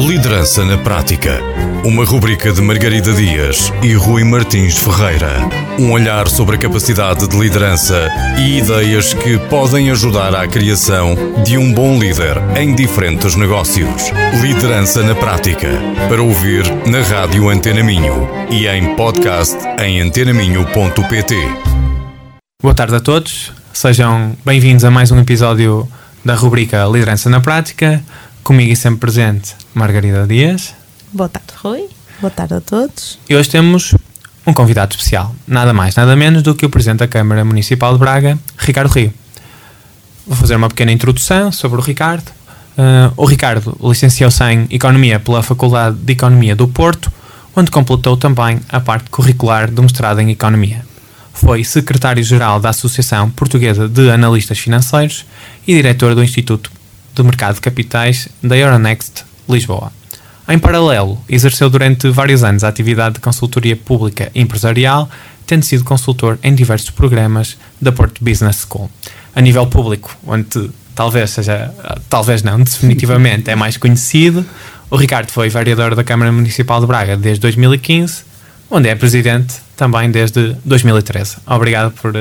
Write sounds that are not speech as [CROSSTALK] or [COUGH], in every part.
Liderança na Prática. Uma rubrica de Margarida Dias e Rui Martins Ferreira. Um olhar sobre a capacidade de liderança e ideias que podem ajudar à criação de um bom líder em diferentes negócios. Liderança na Prática. Para ouvir na Rádio Antena Minho e em podcast em antenaminho.pt. Boa tarde a todos, sejam bem-vindos a mais um episódio da rubrica Liderança na Prática. Comigo e sempre presente, Margarida Dias. Boa tarde, Rui. Boa tarde a todos. E hoje temos um convidado especial, nada mais, nada menos do que o Presidente da Câmara Municipal de Braga, Ricardo Rio. Vou fazer uma pequena introdução sobre o Ricardo. Uh, o Ricardo licenciou-se em Economia pela Faculdade de Economia do Porto, onde completou também a parte curricular do mestrado em Economia. Foi secretário-geral da Associação Portuguesa de Analistas Financeiros e diretor do Instituto do Mercado de Capitais da Euronext Lisboa. Em paralelo, exerceu durante vários anos a atividade de consultoria pública e empresarial, tendo sido consultor em diversos programas da Porto Business School. A nível público, onde talvez seja, talvez não, definitivamente é mais conhecido, o Ricardo foi vereador da Câmara Municipal de Braga desde 2015, onde é presidente também desde 2013. Obrigado por,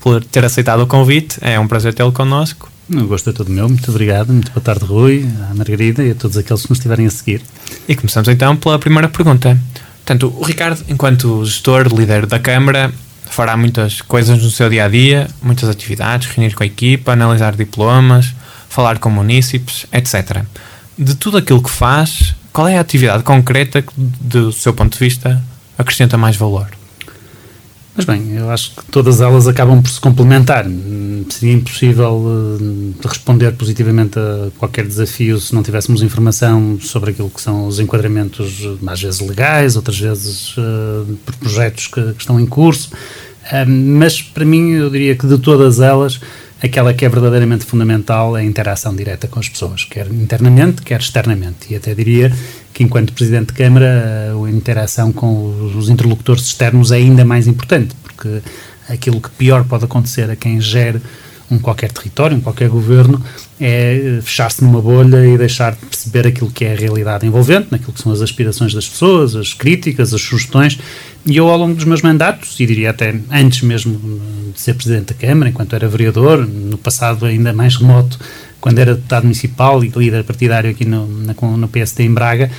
por ter aceitado o convite, é um prazer tê-lo connosco o gosto é todo meu, muito obrigado, muito boa tarde Rui, à Margarida e a todos aqueles que nos estiverem a seguir. E começamos então pela primeira pergunta. Portanto, o Ricardo, enquanto gestor, líder da Câmara, fará muitas coisas no seu dia a dia, muitas atividades, reunir com a equipa, analisar diplomas, falar com munícipes, etc. De tudo aquilo que faz, qual é a atividade concreta que, do seu ponto de vista, acrescenta mais valor? Mas bem, eu acho que todas elas acabam por se complementar. Seria impossível uh, responder positivamente a qualquer desafio se não tivéssemos informação sobre aquilo que são os enquadramentos, às vezes legais, outras vezes uh, por projetos que, que, estão em curso. Uh, mas para mim, eu diria que de todas elas, aquela que é verdadeiramente fundamental é a interação direta com as pessoas, quer internamente, quer externamente. E até diria que, enquanto Presidente de Câmara, a interação com os interlocutores externos é ainda mais importante, porque aquilo que pior pode acontecer a quem gere um qualquer território, um qualquer governo, é fechar-se numa bolha e deixar de perceber aquilo que é a realidade envolvente, naquilo que são as aspirações das pessoas, as críticas, as sugestões. E eu, ao longo dos meus mandatos, e diria até antes mesmo de ser Presidente da Câmara, enquanto era vereador, no passado ainda mais remoto, quando era deputado municipal e líder partidário aqui no, na, no PSD em Braga,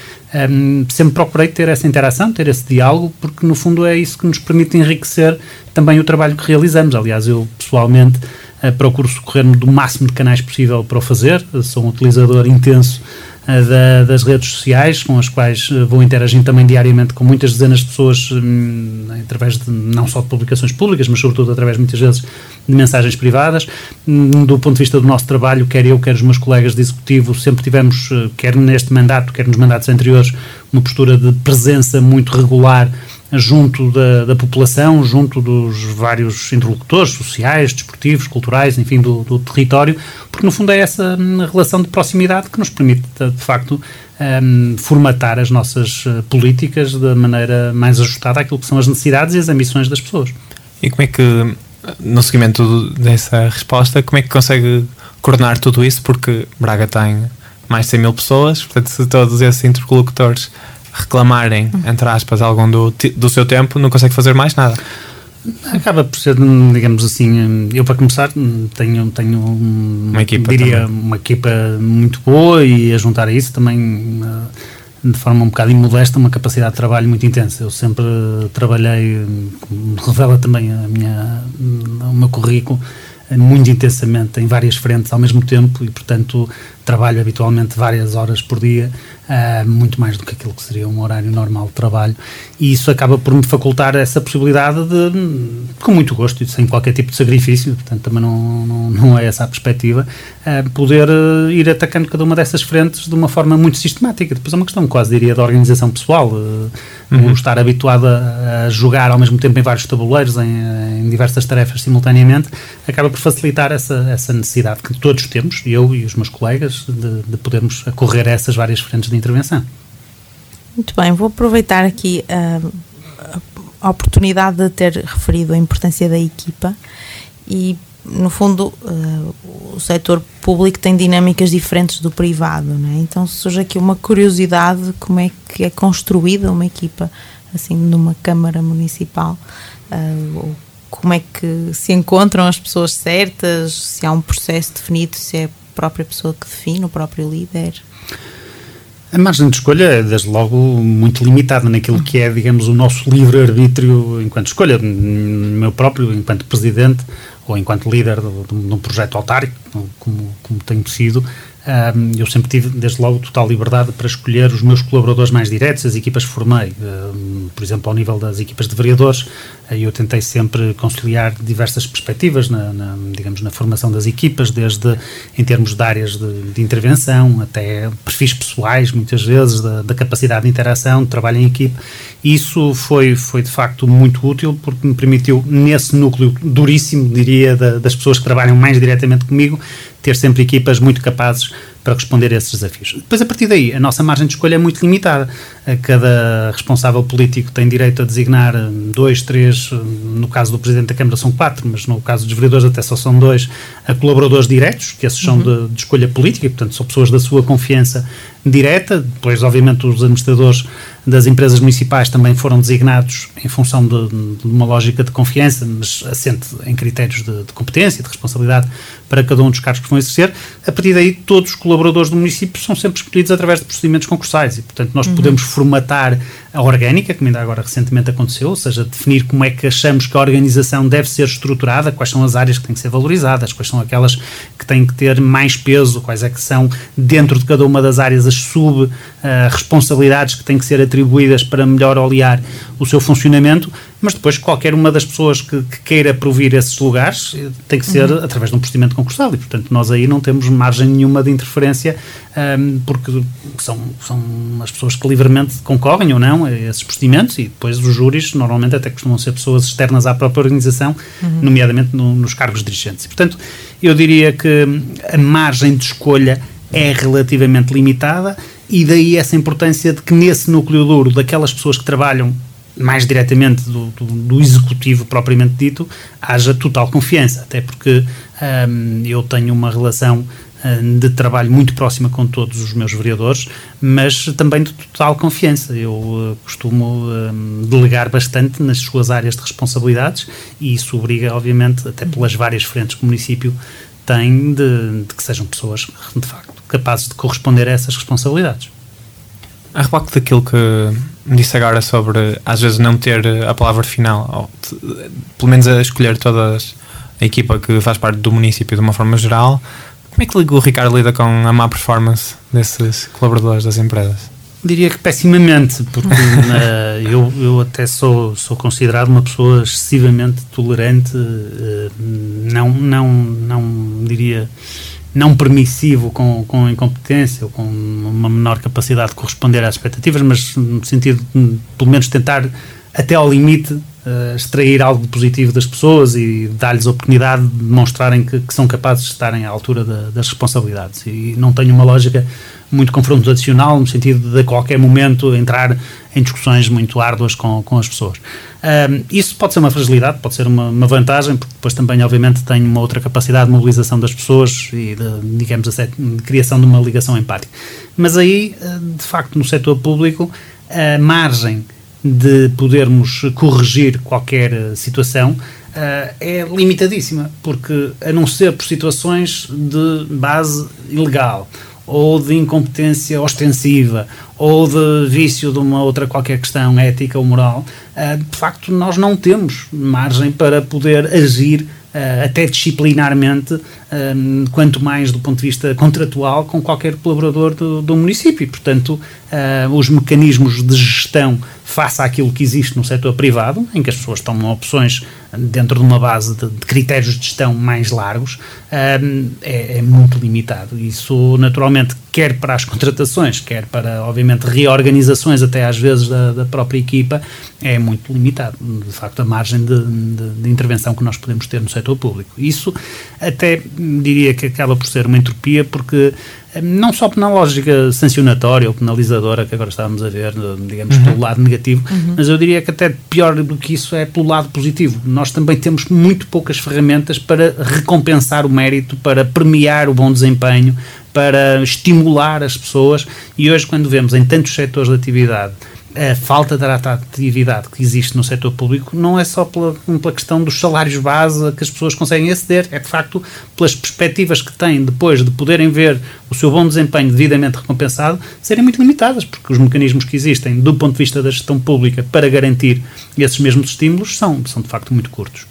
um, sempre procurei ter essa interação, ter esse diálogo, porque no fundo é isso que nos permite enriquecer também o trabalho que realizamos. Aliás, eu pessoalmente procuro socorrer-me do máximo de canais possível para o fazer, sou um utilizador intenso uh, da, das redes sociais, com as quais vou interagindo também diariamente com muitas dezenas de pessoas, um, através de não só de publicações públicas, mas sobretudo através muitas vezes de mensagens privadas. Um, do ponto de vista do nosso trabalho, quer eu, quer os meus colegas de executivo, sempre tivemos, quer neste mandato, quer nos mandatos anteriores, uma postura de presença muito regular junto da, da, população, junto dos vários interlocutores sociais, desportivos, culturais, enfim, do, do, território, porque no fundo é essa hum, relação de proximidade que nos permite, de facto, um, formatar as nossas uh, políticas da maneira mais ajustada àquilo que são as necessidades e as ambições das pessoas. E como é que, no seguimento dessa resposta, como é que consegue coordenar tudo isso? Porque Braga tem mais de 100 mil pessoas, portanto, se todos esses interlocutores reclamarem, entre aspas, algum do, do seu tempo, não consegue fazer mais nada. Acaba por ser, digamos assim, eu para começar tenho, tenho uma equipa, diria, também. uma equipa muito boa e a juntar a isso também de forma um bocado imodesta uma capacidade de trabalho muito intensa. Eu sempre trabalhei, como revela também a minha, o meu currículo, muito intensamente em várias frentes ao mesmo tempo e, portanto, trabalho habitualmente várias horas por dia uh, muito mais do que aquilo que seria um horário normal de trabalho, e isso acaba por me facultar essa possibilidade de, com muito gosto e sem qualquer tipo de sacrifício, portanto também não, não, não é essa a perspectiva, uh, poder uh, ir atacando cada uma dessas frentes de uma forma muito sistemática. Depois é uma questão quase diria de organização pessoal, uhum. estar habituado a, a, jogar ao mesmo tempo em vários tabuleiros, em, em diversas tarefas simultaneamente, acaba por facilitar essa, essa necessidade que todos temos, eu e os meus colegas, de, de podermos correr a essas várias frentes de intervenção. Muito bem, vou aproveitar aqui uh, a oportunidade de ter referido a importância da equipa e no fundo, uh, o setor público tem dinâmicas diferentes do privado, é? Então surge aqui uma curiosidade como é que é construída uma equipa assim numa Câmara Municipal, uh, como é que se encontram as pessoas certas, se há um processo definido, se é própria pessoa que define, o próprio líder. A margem de escolha é, desde logo, muito limitada naquilo que é, digamos, o nosso livre-arbítrio enquanto escolha. Meu próprio, enquanto presidente ou enquanto líder de, um projeto autárquico, como, como tenho sido, um, eu sempre tive, desde logo, total liberdade para escolher os meus colaboradores mais diretos, as equipas que formei. Um, por exemplo, ao nível das equipas de vereadores, eu tentei sempre conciliar diversas perspectivas na, na, digamos, na formação das equipas, desde em termos de áreas de, de intervenção até perfis pessoais, muitas vezes, da, da, capacidade de interação, de trabalho em equipe. Isso foi, foi de facto muito útil porque me permitiu, nesse núcleo duríssimo, diria, da, das pessoas que trabalham mais diretamente comigo, ter sempre equipas muito capazes para responder a esses desafios. Depois, a partir daí, a nossa margem de escolha é muito limitada. Cada responsável político tem direito a designar dois, três, no caso do Presidente da Câmara são quatro, mas no caso dos vereadores até só são dois, a colaboradores diretos, que esses são uhum. de, de, escolha política, e, portanto são pessoas da sua confiança direta. Depois, obviamente, os administradores das empresas municipais também foram designados em função de, de uma lógica de confiança, mas assente em critérios de, de competência, de responsabilidade para cada um dos cargos que vão exercer. A partir daí, todos os colaboradores do município são sempre escolhidos através de procedimentos concursais e, portanto, nós uhum. podemos formatar a orgânica, como ainda agora recentemente aconteceu, ou seja, definir como é que achamos que a organização deve ser estruturada, quais são as áreas que têm que ser valorizadas, quais são aquelas que têm que ter mais peso, quais é que são, dentro de cada uma das áreas, as sub-responsabilidades uh, que têm que ser atribuídas para melhor olear o seu funcionamento, mas depois qualquer uma das pessoas que, que queira provir esses lugares eh, tem que ser uhum. através de um procedimento concursal e, portanto, nós aí não temos margem nenhuma de interferência um, porque são, são as pessoas que livremente concorrem ou não esses procedimentos e depois os júris normalmente até costumam ser pessoas externas à própria organização, uhum. nomeadamente no, nos cargos dirigentes. E, portanto, eu diria que a margem de escolha é relativamente limitada e daí essa importância de que nesse núcleo duro daquelas pessoas que trabalham mais diretamente do, do, do, executivo propriamente dito, haja total confiança, até porque um, eu tenho uma relação hum, de trabalho muito próxima com todos os meus vereadores, mas também de total confiança. Eu uh, costumo um, delegar bastante nas suas áreas de responsabilidades e isso obriga, obviamente, até pelas várias frentes que o município tem, de, de que sejam pessoas, de facto, capazes de corresponder a essas responsabilidades. A reboque daquilo que disse agora sobre às vezes não ter a palavra final, ou pelo menos a escolher toda a equipa que faz parte do município de uma forma geral, como é que o Ricardo lida com a má performance desses colaboradores das empresas? Diria que pessimamente, porque [LAUGHS] uh, eu, eu até sou, sou considerado uma pessoa excessivamente tolerante, uh, não, não, não diria não permissivo com, com incompetência ou com uma menor capacidade de corresponder às expectativas, mas no sentido de, pelo menos, tentar até ao limite uh, extrair algo positivo das pessoas e dar-lhes a oportunidade de demonstrarem que, que, são capazes de estarem à altura da, das responsabilidades. E não tenho uma lógica muito confrontacional, no sentido de a qualquer momento entrar em discussões muito árduas com, com as pessoas. Um, isso pode ser uma fragilidade, pode ser uma, uma, vantagem, porque depois também, obviamente, tem uma outra capacidade de mobilização das pessoas e, de, digamos, de criação de uma ligação empática. Mas aí, ah, de facto, no setor público, a margem de podermos corrigir qualquer situação uh, é limitadíssima, porque a não ser por situações de base ilegal ou de incompetência ostensiva ou de vício de uma outra qualquer questão ética ou moral, uh, de facto nós não temos margem para poder agir uh, até disciplinarmente, quanto mais do ponto de vista contratual, com qualquer colaborador do, do município. Portanto, os mecanismos de gestão face àquilo que existe no setor privado, em que as pessoas tomam opções dentro de uma base de, de critérios de gestão mais largos, um, é, é, muito limitado. Isso, naturalmente, quer para as contratações, quer para, obviamente, reorganizações, até às vezes da, da própria equipa, é muito limitado. De facto, a margem de, de, de, intervenção que nós podemos ter no setor público. Isso até diria que acaba por ser uma entropia, porque não só na lógica sancionatória ou penalizadora que agora estávamos a ver, digamos, uhum. pelo lado negativo, uhum. mas eu diria que até pior do que isso é pelo lado positivo. Nós também temos muito poucas ferramentas para recompensar o mérito, para premiar o bom desempenho, para estimular as pessoas e hoje quando vemos em tantos setores de atividade a falta de atratividade que existe no setor público não é só pela, pela questão dos salários base que as pessoas conseguem aceder, é de facto pelas perspectivas que têm depois de poderem ver o seu bom desempenho devidamente recompensado serem muito limitadas, porque os mecanismos que existem do ponto de vista da gestão pública para garantir esses mesmos estímulos são, são de facto muito curtos.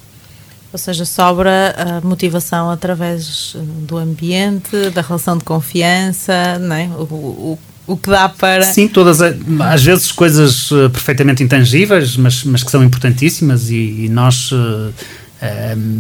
Ou seja, sobra a motivação através do ambiente, da relação de confiança, não é? o, o o que dá para. Sim, todas, às vezes coisas uh, perfeitamente intangíveis, mas, mas que são importantíssimas e, e nós. Uh,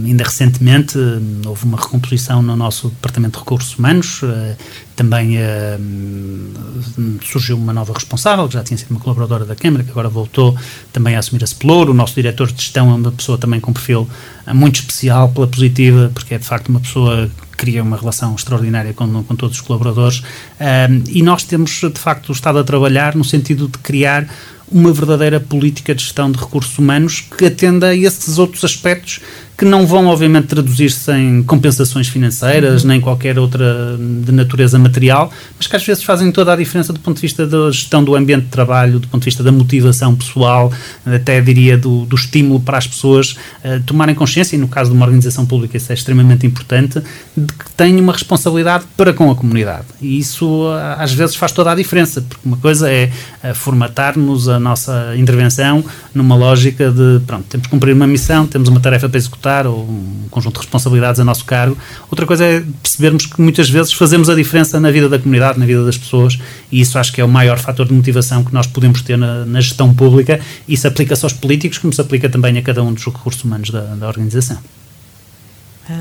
ainda recentemente houve uma recomposição no nosso Departamento de Recursos Humanos, uh, também uh, surgiu uma nova responsável, que já tinha sido uma colaboradora da Câmara, que agora voltou também a assumir a Cepelouro. O nosso diretor de gestão é uma pessoa também com perfil muito especial pela positiva, porque é de facto uma pessoa cria uma relação extraordinária com, com todos os colaboradores. Uh, e nós temos de facto estado a trabalhar no sentido de criar uma verdadeira política de gestão de recursos humanos que atenda a esses outros aspectos que não vão, obviamente, traduzir-se em compensações financeiras, uhum. nem qualquer outra de natureza material, mas que às vezes fazem toda a diferença do ponto de vista da gestão do ambiente de trabalho, do ponto de vista da motivação pessoal, até diria do, do estímulo para as pessoas uh, tomarem consciência, e no caso de uma organização pública isso é extremamente importante, de que têm uma responsabilidade para com a comunidade. E isso uh, às vezes faz toda a diferença, porque uma coisa é uh, formatar-nos a nossa intervenção numa lógica de, pronto, temos que cumprir uma missão, temos uma tarefa para executar, ou um conjunto de responsabilidades a nosso cargo. Outra coisa é percebermos que muitas vezes fazemos a diferença na vida da comunidade, na vida das pessoas, e isso acho que é o maior fator de motivação que nós podemos ter na, na gestão pública. Isso aplica-se aos políticos, como se aplica também a cada um dos recursos humanos da, da organização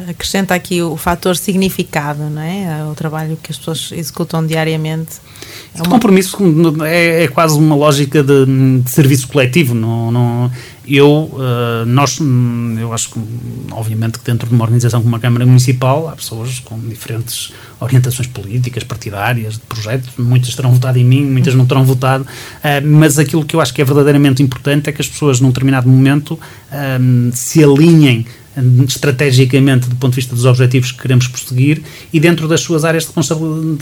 acrescenta aqui o fator significado, não é? O trabalho que as pessoas executam diariamente. É uma... compromisso é, é, quase uma lógica de, de serviço coletivo. Não, não, eu, uh, nós, eu acho que, obviamente, que dentro de uma organização como uma Câmara Municipal há pessoas com diferentes orientações políticas, partidárias, de projetos. Muitas terão votado em mim, muitas não terão votado. Uh, mas aquilo que eu acho que é verdadeiramente importante é que as pessoas, num determinado momento, uh, se alinhem estrategicamente do ponto de vista dos objetivos que queremos prosseguir e dentro das suas áreas de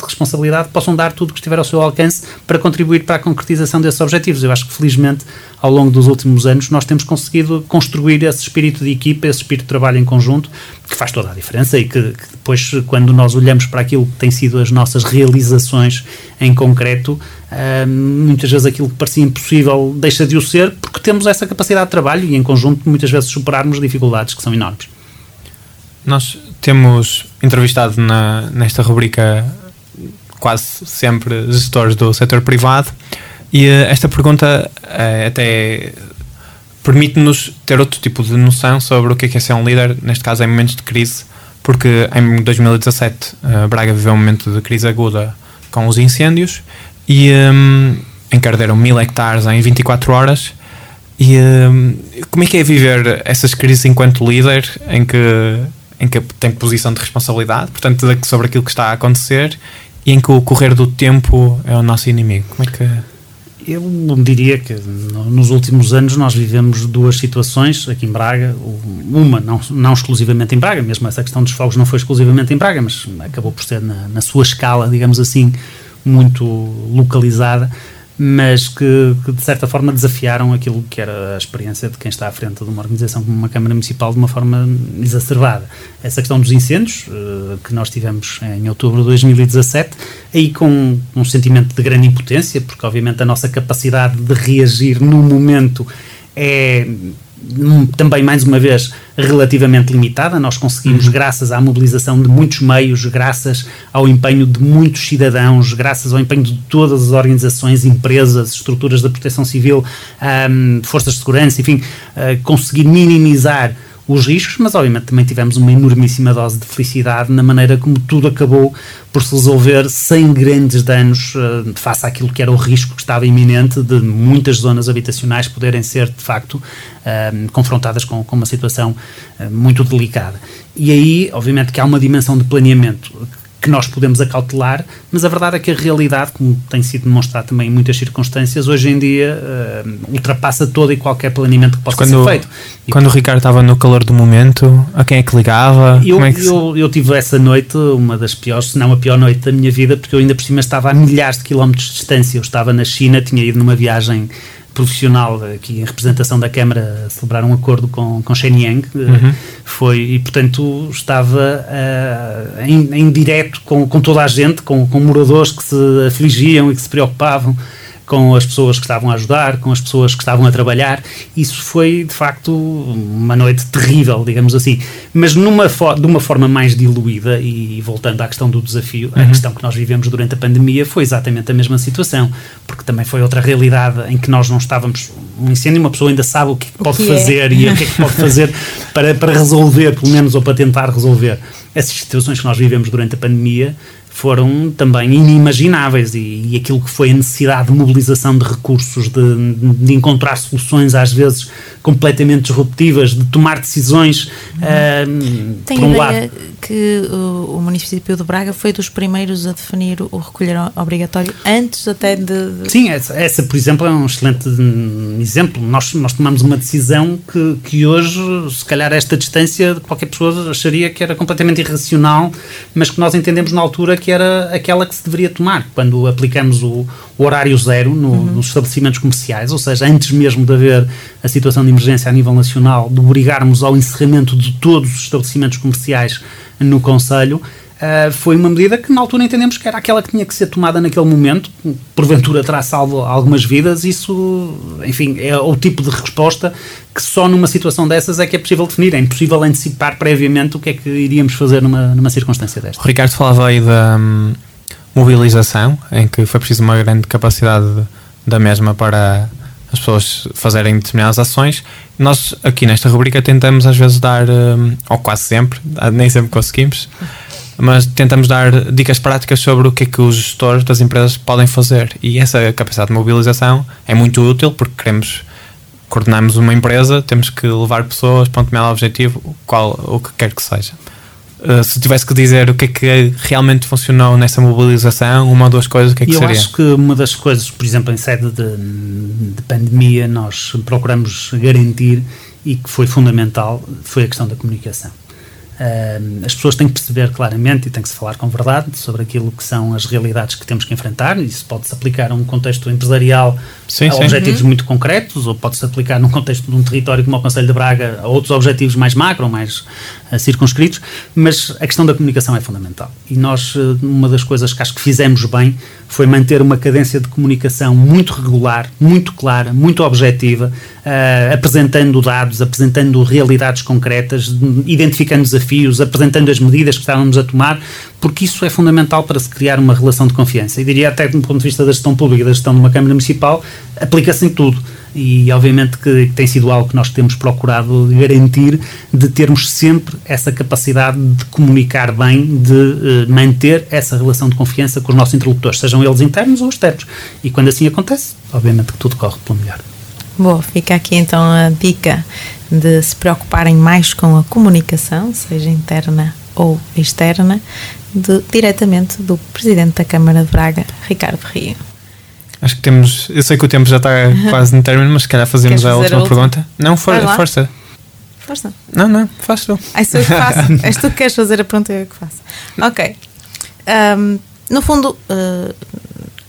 responsabilidade possam dar tudo o que estiver ao seu alcance para contribuir para a concretização desses objetivos. Eu acho que felizmente ao longo dos últimos anos nós temos conseguido construir esse espírito de equipa, esse espírito de trabalho em conjunto que faz toda a diferença e que, que depois quando nós olhamos para aquilo que têm sido as nossas realizações em concreto, uh, muitas vezes aquilo que parecia impossível deixa de o ser temos essa capacidade de trabalho e em conjunto muitas vezes superarmos dificuldades que são enormes. Nós temos entrevistado na, nesta rubrica quase sempre gestores do setor privado e uh, esta pergunta uh, até permite-nos ter outro tipo de noção sobre o que é, que é ser um líder, neste caso em momentos de crise, porque em 2017 uh, Braga viveu um momento de crise aguda com os incêndios e um, encarderam mil hectares em 24 horas. E um, como é que é viver essas crises enquanto líder em que, em que tem posição de responsabilidade, portanto, sobre aquilo que está a acontecer e em que o correr do tempo é o nosso inimigo? Como é que. Eu diria que nos últimos anos nós vivemos duas situações aqui em Braga. Uma, não, não exclusivamente em Braga, mesmo essa questão dos fogos não foi exclusivamente em Braga, mas acabou por ser na, na sua escala, digamos assim, muito localizada mas que, que, de certa forma desafiaram aquilo que era a experiência de quem está à frente de uma organização como uma Câmara Municipal de uma forma exacerbada. Essa questão dos incêndios, uh, que nós tivemos em outubro de 2017, aí com um sentimento de grande impotência, porque obviamente a nossa capacidade de reagir no momento é também, mais uma vez, relativamente limitada. Nós conseguimos, uhum. graças à mobilização de muitos meios, graças ao empenho de muitos cidadãos, graças ao empenho de todas as organizações, empresas, estruturas da proteção civil, um, forças de segurança, enfim, uh, conseguir minimizar os riscos, mas obviamente também tivemos uma enormíssima dose de felicidade na maneira como tudo acabou por se resolver sem grandes danos uh, face àquilo que era o risco que estava iminente de muitas zonas habitacionais poderem ser de facto uh, confrontadas com, com, uma situação uh, muito delicada. E aí, obviamente, que há uma dimensão de planeamento que nós podemos acautelar, mas a verdade é que a realidade, como tem sido demonstrado também em muitas circunstâncias, hoje em dia uh, ultrapassa todo e qualquer planeamento que possa quando, ser feito. E quando o Ricardo estava no calor do momento, a quem é que ligava? Eu, é que eu, eu, tive essa noite, uma das piores, se não a pior noite da minha vida, porque eu ainda por cima estava a milhares de quilómetros de distância. Eu estava na China, tinha ido numa viagem profissional aqui em representação da Câmara a celebrar um acordo com, com Shenyang uhum. foi e portanto estava uh, em, em direto com, com toda a gente com, com moradores que se afligiam e que se preocupavam com as pessoas que estavam a ajudar, com as pessoas que estavam a trabalhar. Isso foi, de facto, uma noite terrível, digamos assim. Mas numa de uma forma mais diluída, e voltando à questão do desafio, uhum. a questão que nós vivemos durante a pandemia foi exatamente a mesma situação, porque também foi outra realidade em que nós não estávamos. Um incêndio, uma pessoa ainda sabe o que, pode que é? fazer é? e o que é que pode fazer para, para resolver, pelo menos, ou para tentar resolver. Essas situações que nós vivemos durante a pandemia foram também inimagináveis e, e, aquilo que foi a necessidade de mobilização de recursos, de, de encontrar soluções às vezes completamente disruptivas, de tomar decisões uh, Tem por um ideia lado. Que o, o, município de Braga foi dos primeiros a definir o recolher obrigatório antes até de... de... Sim, essa, essa, por exemplo é um excelente exemplo. Nós, nós tomamos uma decisão que, que hoje, se calhar a esta distância, qualquer pessoa acharia que era completamente irracional, mas que nós entendemos na altura que era aquela que se deveria tomar quando aplicamos o, o horário zero no, uhum. nos estabelecimentos comerciais, ou seja, antes mesmo de haver a situação de emergência a nível nacional, de obrigarmos ao encerramento de todos os estabelecimentos comerciais no Conselho, Uh, foi uma medida que na altura entendemos que era aquela que tinha que ser tomada naquele momento, porventura terá salvo algumas vidas, isso, enfim, é o tipo de resposta que só numa situação dessas é que é possível definir, é impossível antecipar previamente o que é que iríamos fazer numa, numa circunstância desta. O Ricardo falava aí da hum, mobilização, em que foi preciso uma grande capacidade da mesma para as pessoas fazerem determinadas ações. Nós aqui nesta rubrica tentamos às vezes dar, hum, ou quase sempre, nem sempre conseguimos, mas tentamos dar dicas práticas sobre o que é que os gestores das empresas podem fazer. E essa capacidade de mobilização é muito útil porque queremos coordenarmos uma empresa, temos que levar pessoas para um determinado objetivo, qual, o que quer que seja. Uh, se tivesse que dizer o que é que realmente funcionou nessa mobilização, uma ou duas coisas, o que é que Eu seria? Eu acho que uma das coisas, por exemplo, em sede de, de pandemia, nós procuramos garantir e que foi fundamental foi a questão da comunicação as pessoas têm que perceber claramente e têm que se falar com verdade sobre aquilo que são as realidades que temos que enfrentar. Isso pode-se aplicar a um contexto empresarial sim, a sim. objetivos uhum. muito concretos, ou pode-se aplicar num contexto de um território como o Conselho de Braga a outros objetivos mais macro, mais uh, circunscritos. Mas a questão da comunicação é fundamental. E nós, uh, uma das coisas que acho que fizemos bem foi manter uma cadência de comunicação muito regular, muito clara, muito objetiva, uh, apresentando dados, apresentando realidades concretas, identificando desafios, apresentando as medidas que estávamos a tomar, porque isso é fundamental para se criar uma relação de confiança. E diria até do ponto de vista da gestão pública, da gestão de uma Câmara Municipal, aplica-se em tudo e obviamente que tem sido algo que nós temos procurado garantir de termos sempre essa capacidade de comunicar bem, de uh, manter essa relação de confiança com os nossos interlocutores, sejam eles internos ou externos. E quando assim acontece, obviamente que tudo corre pelo melhor. Bom, fica aqui então a dica de se preocuparem mais com a comunicação, seja interna ou externa, de, diretamente do Presidente da Câmara de Braga, Ricardo Rio. Acho que temos. Eu sei que o tempo já está [LAUGHS] quase no término, mas se calhar fazemos já a última a pergunta. Não, for, força. Força. Não, não, faz tu. Ah, sou eu que faço. [LAUGHS] És tu que queres fazer a pergunta, eu que faço. Ok. Um, no fundo, uh,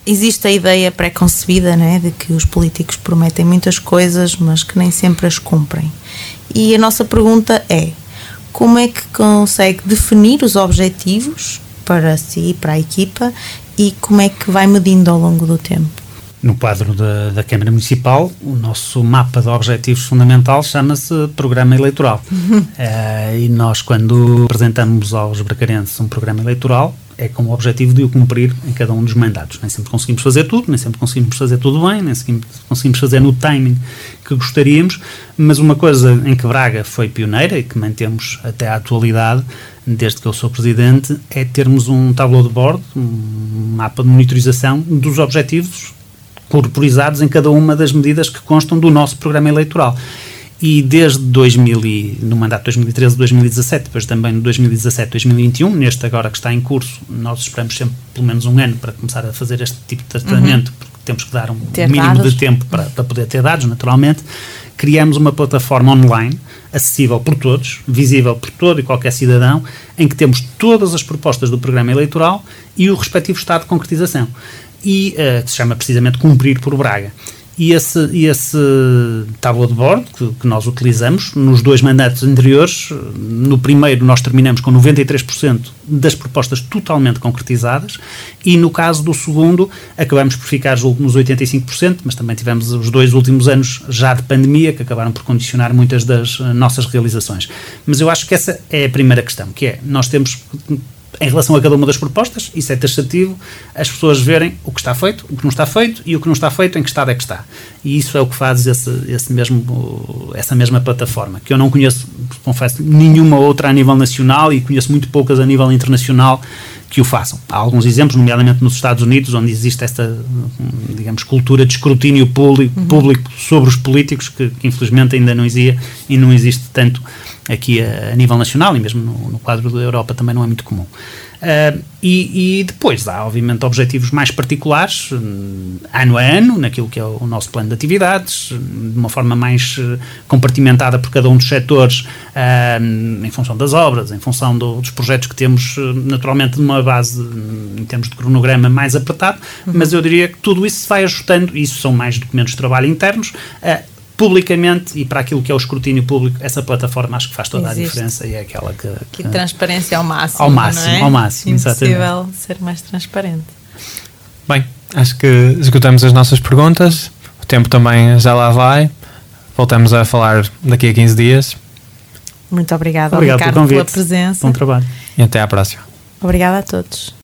existe a ideia pré-concebida né, de que os políticos prometem muitas coisas, mas que nem sempre as cumprem. E a nossa pergunta é: como é que consegue definir os objetivos para si e para a equipa e como é que vai medindo ao longo do tempo? No quadro da, da Câmara Municipal, o nosso mapa de objetivos fundamental chama-se Programa Eleitoral. uh, [LAUGHS] e nós, quando apresentamos aos bracarenses um programa eleitoral, é com o objetivo de o cumprir em cada um dos mandatos. Nem sempre conseguimos fazer tudo, nem sempre conseguimos fazer tudo bem, nem sempre conseguimos fazer no timing que gostaríamos, mas uma coisa em que Braga foi pioneira e que mantemos até à atualidade, desde que eu sou presidente, é termos um tableau de bordo, um mapa de monitorização dos objetivos corporizados em cada uma das medidas que constam do nosso programa eleitoral. e desde 2000 e, no mandato 2013-2017, depois também no 2017-2021, neste agora que está em curso, nós esperamos sempre pelo menos um ano para começar a fazer este tipo de tratamento, uhum. porque temos que dar um ter mínimo dados. de tempo para, para poder ter dados, naturalmente. Criamos uma plataforma online acessível por todos, visível por todo e qualquer cidadão, em que temos todas as propostas do programa eleitoral e o respectivo estado de concretização. E uh, que se chama precisamente Cumprir por Braga. E esse, esse tábua de bordo que, que, nós utilizamos nos dois mandatos anteriores, no primeiro nós terminamos com 93% das propostas totalmente concretizadas e no caso do segundo acabamos por ficar nos 85%, mas também tivemos os dois últimos anos já de pandemia que acabaram por condicionar muitas das nossas realizações. Mas eu acho que essa é a primeira questão, que é, nós temos em relação a cada uma das propostas, isso é taxativo, as pessoas verem o que está feito, o que não está feito e o que não está feito, em que estado é que está. E isso é o que faz esse, esse mesmo, essa mesma plataforma, que eu não conheço, confesso, nenhuma outra a nível nacional e conheço muito poucas a nível internacional que o façam. Há alguns exemplos, nomeadamente nos Estados Unidos, onde existe esta, digamos, cultura de escrutínio público, uhum. público sobre os políticos, que, que, infelizmente ainda não existe e não existe tanto aqui a, a nível nacional e mesmo no, no, quadro da Europa também não é muito comum. Uh, e, e, depois há, obviamente, objetivos mais particulares, um, ano a ano, naquilo que é o nosso plano de atividades, de uma forma mais uh, compartimentada por cada um dos setores, uh, em função das obras, em função do, dos projetos que temos, naturalmente, numa base, em termos de cronograma, mais apertado, uhum. mas eu diria que tudo isso se vai ajustando, isso são mais documentos de trabalho internos, publicamente e para aquilo que é o escrutínio público, essa plataforma acho que faz toda Existe. a diferença e é aquela que. Que, que transparência ao máximo. Ao máximo, é? ao máximo. Impossível exatamente. ser mais transparente. Bem, acho que esgotamos as nossas perguntas, o tempo também já lá vai. Voltamos a falar daqui a 15 dias. Muito obrigada, Obrigado Ricardo, pela presença. Bom trabalho. E até à próxima. Obrigada a todos.